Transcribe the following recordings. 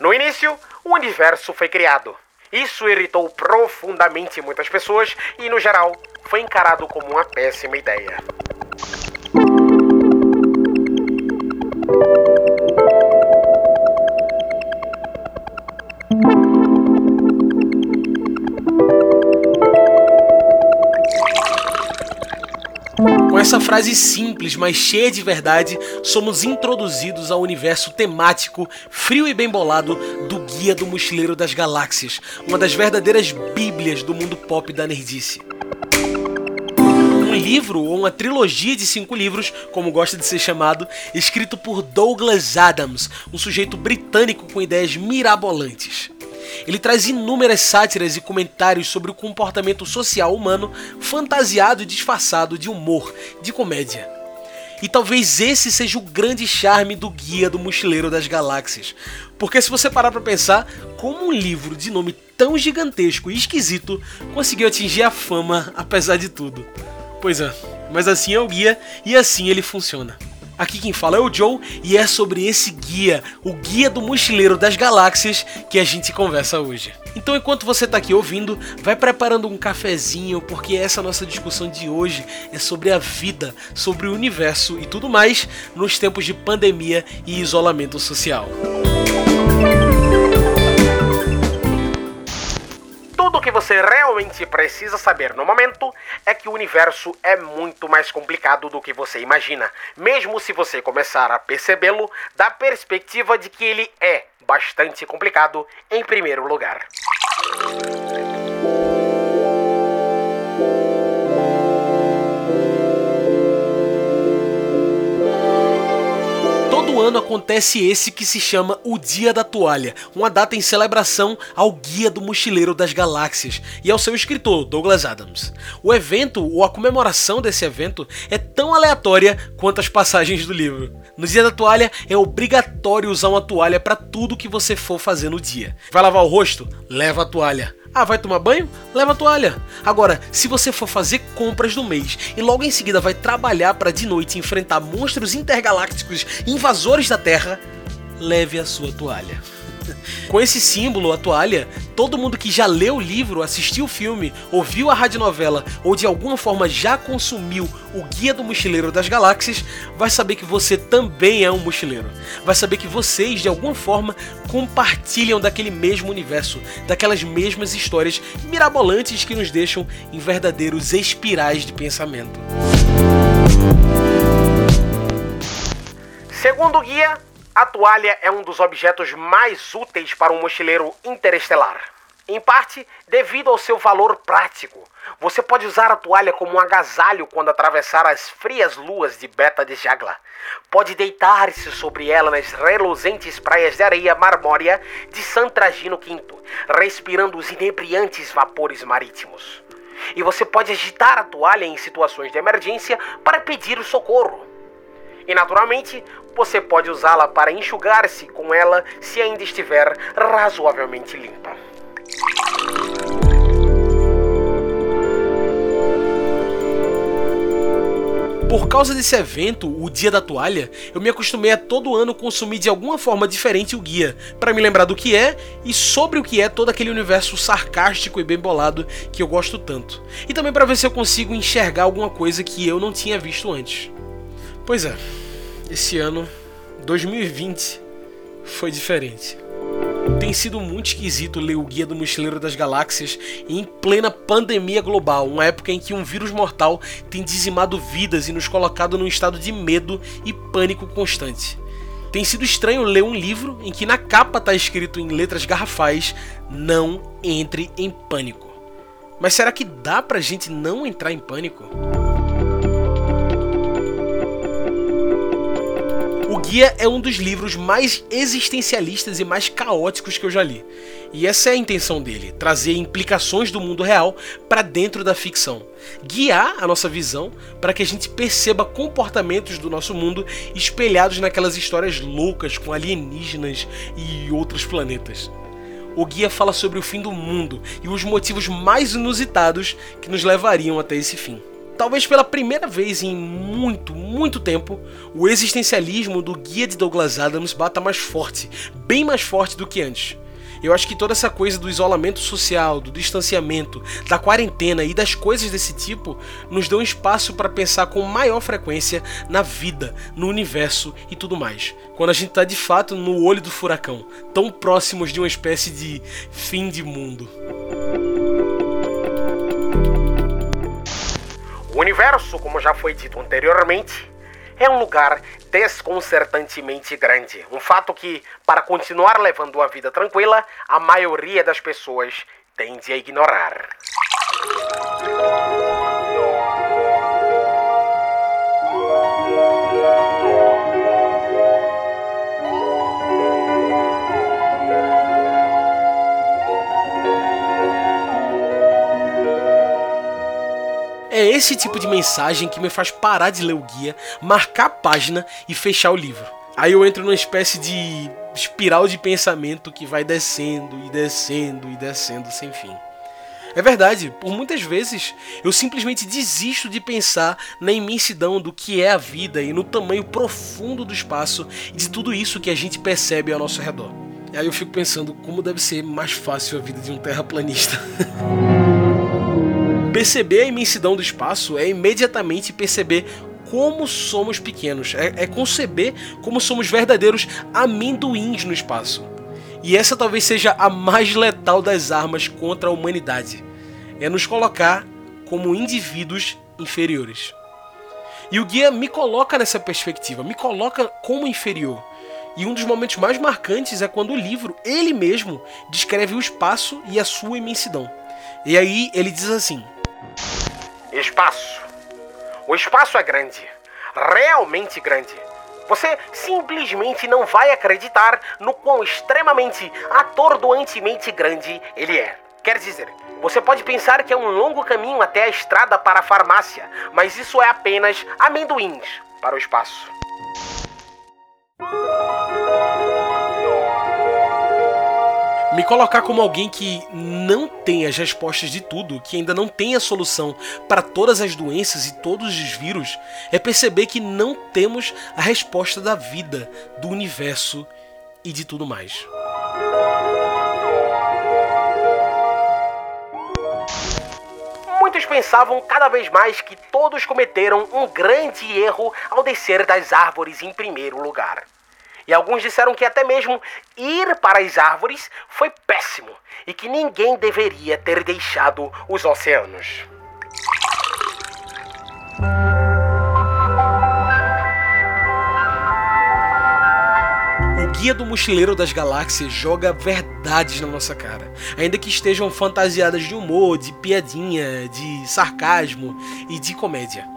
No início, o universo foi criado. Isso irritou profundamente muitas pessoas e, no geral, foi encarado como uma péssima ideia. Essa frase simples, mas cheia de verdade, somos introduzidos ao universo temático, frio e bem bolado do Guia do Mochileiro das Galáxias, uma das verdadeiras bíblias do mundo pop da nerdice. Um livro ou uma trilogia de cinco livros, como gosta de ser chamado, escrito por Douglas Adams, um sujeito britânico com ideias mirabolantes. Ele traz inúmeras sátiras e comentários sobre o comportamento social humano, fantasiado e disfarçado de humor, de comédia. E talvez esse seja o grande charme do Guia do Mochileiro das Galáxias. Porque se você parar para pensar, como um livro de nome tão gigantesco e esquisito conseguiu atingir a fama apesar de tudo. Pois é, mas assim é o guia e assim ele funciona. Aqui quem fala é o Joe e é sobre esse guia, o Guia do Mochileiro das Galáxias, que a gente conversa hoje. Então, enquanto você está aqui ouvindo, vai preparando um cafezinho, porque essa nossa discussão de hoje é sobre a vida, sobre o universo e tudo mais nos tempos de pandemia e isolamento social. Tudo o que você realmente precisa saber no momento é que o universo é muito mais complicado do que você imagina, mesmo se você começar a percebê-lo da perspectiva de que ele é bastante complicado em primeiro lugar. Todo ano acontece esse que se chama o Dia da Toalha, uma data em celebração ao Guia do Mochileiro das Galáxias e ao seu escritor, Douglas Adams. O evento, ou a comemoração desse evento, é tão aleatória quanto as passagens do livro. No Dia da Toalha, é obrigatório usar uma toalha para tudo que você for fazer no dia. Vai lavar o rosto? Leva a toalha. Ah, vai tomar banho? Leva a toalha. Agora, se você for fazer compras do mês e logo em seguida vai trabalhar para de noite enfrentar monstros intergalácticos invasores da Terra, leve a sua toalha. Com esse símbolo, a toalha, todo mundo que já leu o livro, assistiu o filme, ouviu a radionovela ou de alguma forma já consumiu o Guia do Mochileiro das Galáxias, vai saber que você também é um mochileiro. Vai saber que vocês, de alguma forma, compartilham daquele mesmo universo, daquelas mesmas histórias mirabolantes que nos deixam em verdadeiros espirais de pensamento. Segundo guia, a toalha é um dos objetos mais úteis para um mochileiro interestelar. Em parte devido ao seu valor prático. Você pode usar a toalha como um agasalho quando atravessar as frias luas de Beta de Jagla. Pode deitar-se sobre ela nas reluzentes praias de areia marmórea de San Tragino V, respirando os inebriantes vapores marítimos. E você pode agitar a toalha em situações de emergência para pedir o socorro. E naturalmente, você pode usá-la para enxugar-se com ela se ainda estiver razoavelmente limpa. Por causa desse evento, o Dia da Toalha, eu me acostumei a todo ano consumir de alguma forma diferente o guia, para me lembrar do que é e sobre o que é todo aquele universo sarcástico e bem bolado que eu gosto tanto. E também para ver se eu consigo enxergar alguma coisa que eu não tinha visto antes. Pois é, esse ano, 2020, foi diferente. Tem sido muito esquisito ler o Guia do Mochileiro das Galáxias em plena pandemia global, uma época em que um vírus mortal tem dizimado vidas e nos colocado num estado de medo e pânico constante. Tem sido estranho ler um livro em que na capa está escrito em letras garrafais: Não entre em pânico. Mas será que dá pra gente não entrar em pânico? Guia é um dos livros mais existencialistas e mais caóticos que eu já li. E essa é a intenção dele, trazer implicações do mundo real para dentro da ficção. Guiar a nossa visão para que a gente perceba comportamentos do nosso mundo espelhados naquelas histórias loucas com alienígenas e outros planetas. O guia fala sobre o fim do mundo e os motivos mais inusitados que nos levariam até esse fim. Talvez pela primeira vez em muito, muito tempo, o existencialismo do guia de Douglas Adams bata mais forte, bem mais forte do que antes. Eu acho que toda essa coisa do isolamento social, do distanciamento, da quarentena e das coisas desse tipo nos dão espaço para pensar com maior frequência na vida, no universo e tudo mais. Quando a gente está de fato no olho do furacão, tão próximos de uma espécie de fim de mundo. O universo, como já foi dito anteriormente, é um lugar desconcertantemente grande. Um fato que, para continuar levando uma vida tranquila, a maioria das pessoas tende a ignorar. Esse tipo de mensagem que me faz parar de ler o guia, marcar a página e fechar o livro. Aí eu entro numa espécie de espiral de pensamento que vai descendo e descendo e descendo sem fim. É verdade, por muitas vezes eu simplesmente desisto de pensar na imensidão do que é a vida e no tamanho profundo do espaço e de tudo isso que a gente percebe ao nosso redor. Aí eu fico pensando como deve ser mais fácil a vida de um terraplanista. Perceber a imensidão do espaço é imediatamente perceber como somos pequenos, é, é, conceber como somos verdadeiros amendoins no espaço. E essa talvez seja a mais letal das armas contra a humanidade: é nos colocar como indivíduos inferiores. E o guia me coloca nessa perspectiva, me coloca como inferior. E um dos momentos mais marcantes é quando o livro, ele mesmo, descreve o espaço e a sua imensidão. E aí ele diz assim: Espaço. O espaço é grande. Realmente grande. Você simplesmente não vai acreditar no quão extremamente atordoantemente grande ele é. Quer dizer, você pode pensar que é um longo caminho até a estrada para a farmácia, mas isso é apenas amendoins para o espaço. Me colocar como alguém que não tem as respostas de tudo, que ainda não tem a solução para todas as doenças e todos os vírus, é perceber que não temos a resposta da vida, do universo e de tudo mais. Muitos pensavam cada vez mais que todos cometeram um grande erro ao descer das árvores em primeiro lugar. E alguns disseram que até mesmo ir para as árvores foi péssimo e que ninguém deveria ter deixado os oceanos. O Guia do Mochileiro das Galáxias joga verdades na nossa cara, ainda que estejam fantasiadas de humor, de piadinha, de sarcasmo e de comédia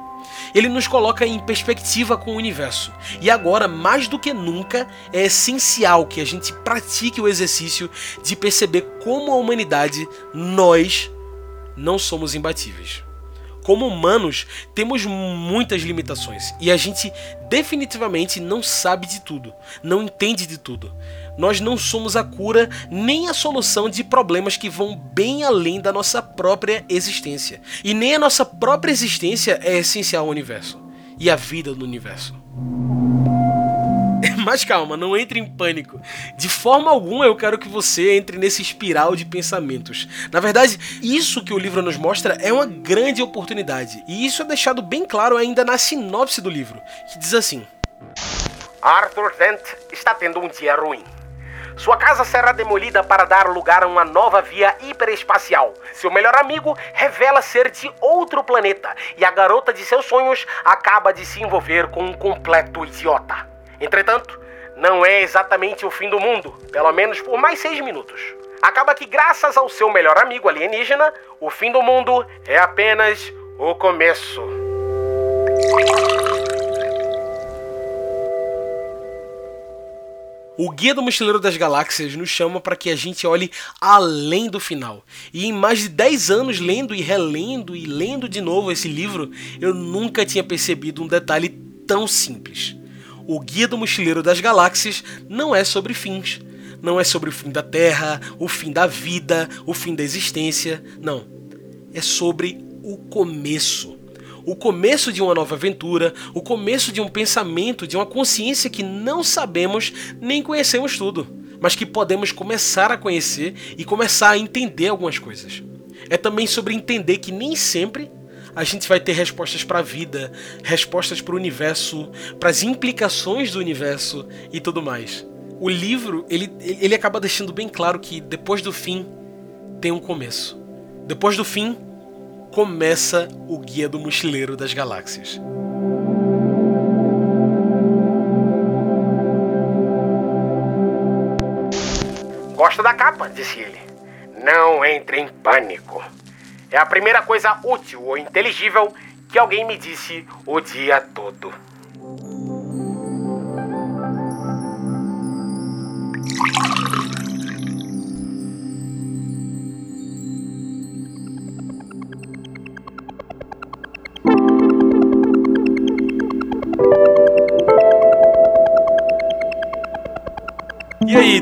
ele nos coloca em perspectiva com o universo. E agora, mais do que nunca, é essencial que a gente pratique o exercício de perceber como a humanidade, nós, não somos imbatíveis. Como humanos, temos muitas limitações e a gente definitivamente não sabe de tudo, não entende de tudo. Nós não somos a cura nem a solução de problemas que vão bem além da nossa própria existência. E nem a nossa própria existência é essencial ao universo e à vida do universo. Mas calma, não entre em pânico. De forma alguma eu quero que você entre nesse espiral de pensamentos. Na verdade, isso que o livro nos mostra é uma grande oportunidade. E isso é deixado bem claro ainda na sinopse do livro, que diz assim: Arthur Dent está tendo um dia ruim. Sua casa será demolida para dar lugar a uma nova via hiperespacial. Seu melhor amigo revela ser de outro planeta e a garota de seus sonhos acaba de se envolver com um completo idiota. Entretanto, não é exatamente o fim do mundo, pelo menos por mais seis minutos. Acaba que, graças ao seu melhor amigo alienígena, o fim do mundo é apenas o começo. O Guia do Mochileiro das Galáxias nos chama para que a gente olhe além do final. E em mais de 10 anos lendo e relendo e lendo de novo esse livro, eu nunca tinha percebido um detalhe tão simples. O Guia do Mochileiro das Galáxias não é sobre fins. Não é sobre o fim da Terra, o fim da vida, o fim da existência. Não. É sobre o começo. O começo de uma nova aventura, o começo de um pensamento, de uma consciência que não sabemos nem conhecemos tudo, mas que podemos começar a conhecer e começar a entender algumas coisas. É também sobre entender que nem sempre a gente vai ter respostas para a vida, respostas para o universo, para as implicações do universo e tudo mais. O livro ele, ele acaba deixando bem claro que depois do fim tem um começo. Depois do fim começa o Guia do Mochileiro das Galáxias. Gosta da capa? disse ele. Não entre em pânico. É a primeira coisa útil ou inteligível que alguém me disse o dia todo.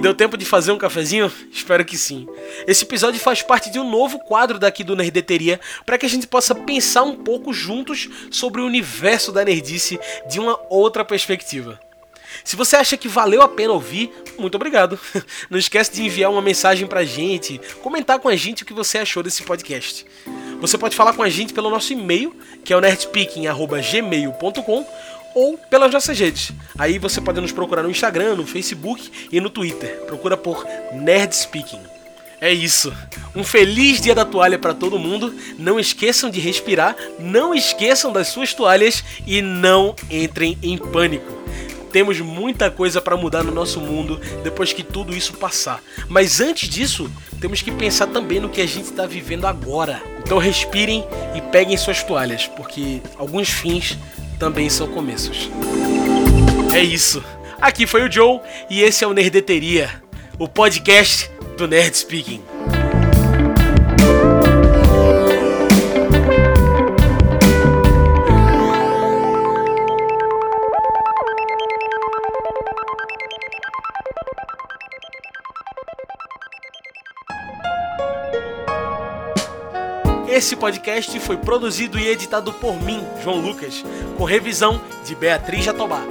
Deu tempo de fazer um cafezinho? Espero que sim. Esse episódio faz parte de um novo quadro daqui do Nerdeteria para que a gente possa pensar um pouco juntos sobre o universo da nerdice de uma outra perspectiva. Se você acha que valeu a pena ouvir, muito obrigado. Não esquece de enviar uma mensagem pra gente, comentar com a gente o que você achou desse podcast. Você pode falar com a gente pelo nosso e-mail, que é o nerdspeaking@gmail.com ou pelas nossas redes. Aí você pode nos procurar no Instagram, no Facebook e no Twitter. Procura por Nerd Speaking. É isso. Um feliz dia da toalha para todo mundo. Não esqueçam de respirar, não esqueçam das suas toalhas e não entrem em pânico. Temos muita coisa para mudar no nosso mundo depois que tudo isso passar. Mas antes disso, temos que pensar também no que a gente está vivendo agora. Então respirem e peguem suas toalhas, porque alguns fins também são começos. É isso. Aqui foi o Joe e esse é o Nerdeteria, o podcast do Nerd Speaking. Esse podcast foi produzido e editado por mim, João Lucas, com revisão de Beatriz Jatobá.